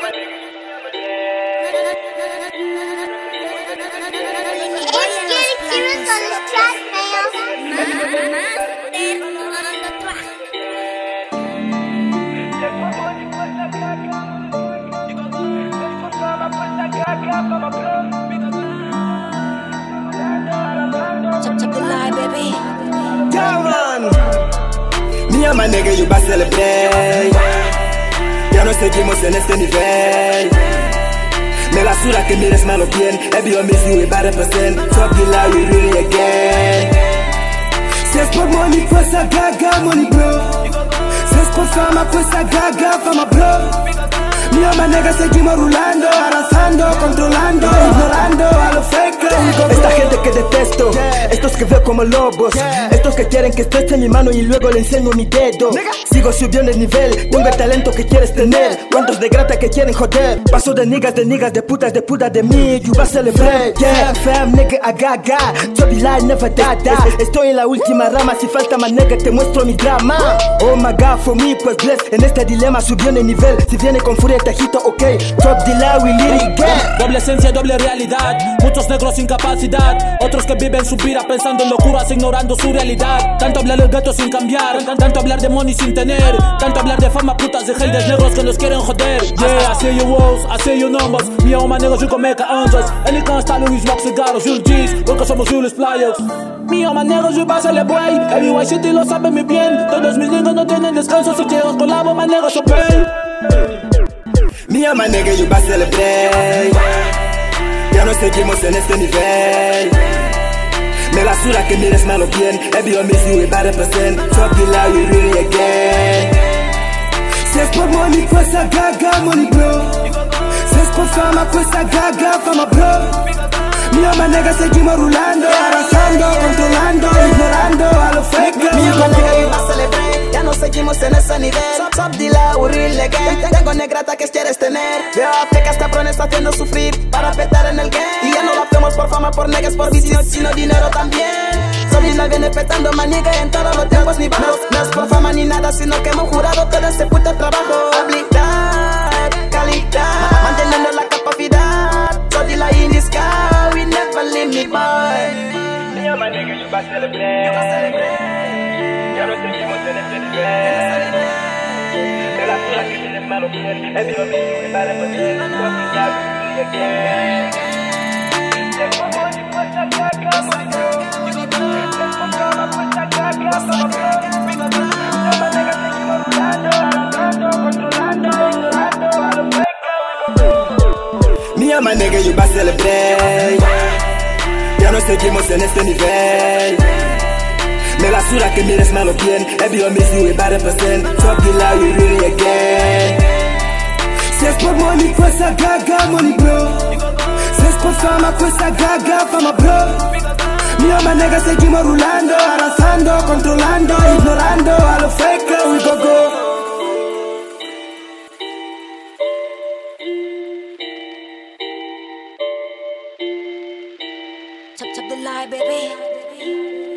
Me and my nigga, you va celebrate. Seguimos en este nivel. Me la suda que mires malo bien. Every on miss you, we better percent. The lie, we really again. Si es por money, pues a gaga, money bro. Si es por fama, pues a gaga, fama bro. Me and my nigga seguimos rulando, arrasando, controlando, ignorando a los fake. Esta gente que detesto, que veo como lobos, estos que quieren que estreche mi mano y luego le enseño mi dedo. Sigo subiendo el nivel, tengo el talento que quieres tener. Cuantos de grata que quieren joder, paso de niggas, de niggas, de putas, de putas de mí. You va celebrate, yeah, fam, nigga, agaga. Toby lie, never die, die. Estoy en la última rama, si falta más nigga, te muestro mi drama. Oh my god, for me, pues bless. En este dilema subió el nivel, si viene con furia te agito, ok. Top lie, we it, get. Doble esencia, doble realidad. Muchos negros sin capacidad. Otros que viven su vida pensando en locuras, ignorando su realidad. Tanto hablar del gato sin cambiar. tan- Tanto hablar de money sin tener. Tanto hablar de fama, putas de haters negros que nos quieren joder. Yeah, I see your woes, I see your numbers. Mi alma negros, you can make answers. Any can't style Luis Rock cigarros, you G's. Porque somos Julius Players. Mi alma negros, you va a celebrate. Every City lo sabe muy bien. Todos mis niggas no tienen descanso. Si quieres colabo, my negros, so pay. Me and my nigga, you va celebrate. Ya no seguimos en este nivel. Me la suda que mires malo bien. Every you, we better percent. Top the lie, we really again. Si es por money, pues a gaga, money bro. Si es por fama, pues a gaga, fama bro. Me and my nigga seguimos rulando, arrasando, controlando, ignorando a los fake. Mi nigga you va celebrate Ya no seguimos en ese nivel Top, de la real again Tengo negrata que quieres tener Veo a fecas cabrones haciendo sufrir Para petar en el game Y ya no por fama, por vicios Sino dinero también Sobina viene petando maniga en todos los tiempos ni bajos No es por fama ni nada, sino que hemos jurado todo ese puto trabajo Habilidad, calidad Manteniendo la capacidad So the lie in the sky, we never leave me boy Me and my nigga, you va celebrate. Ya no seguimos en este nivel. Me la suda que mires malo bien. Every on miss you, we better percent. Top the Me my nigga, you va celebrate. Ya no seguimos en este nivel. Me la suda que mires malo bien. Every on miss you, we better percent. Top the lie, we really again. Si es por money, pues a gaga, money bro. Si es por fama, pues a gaga, fama bro. Mi and my nigga seguimos rulando, arrasando, controlando, ignorando a los fake. We go go. my baby.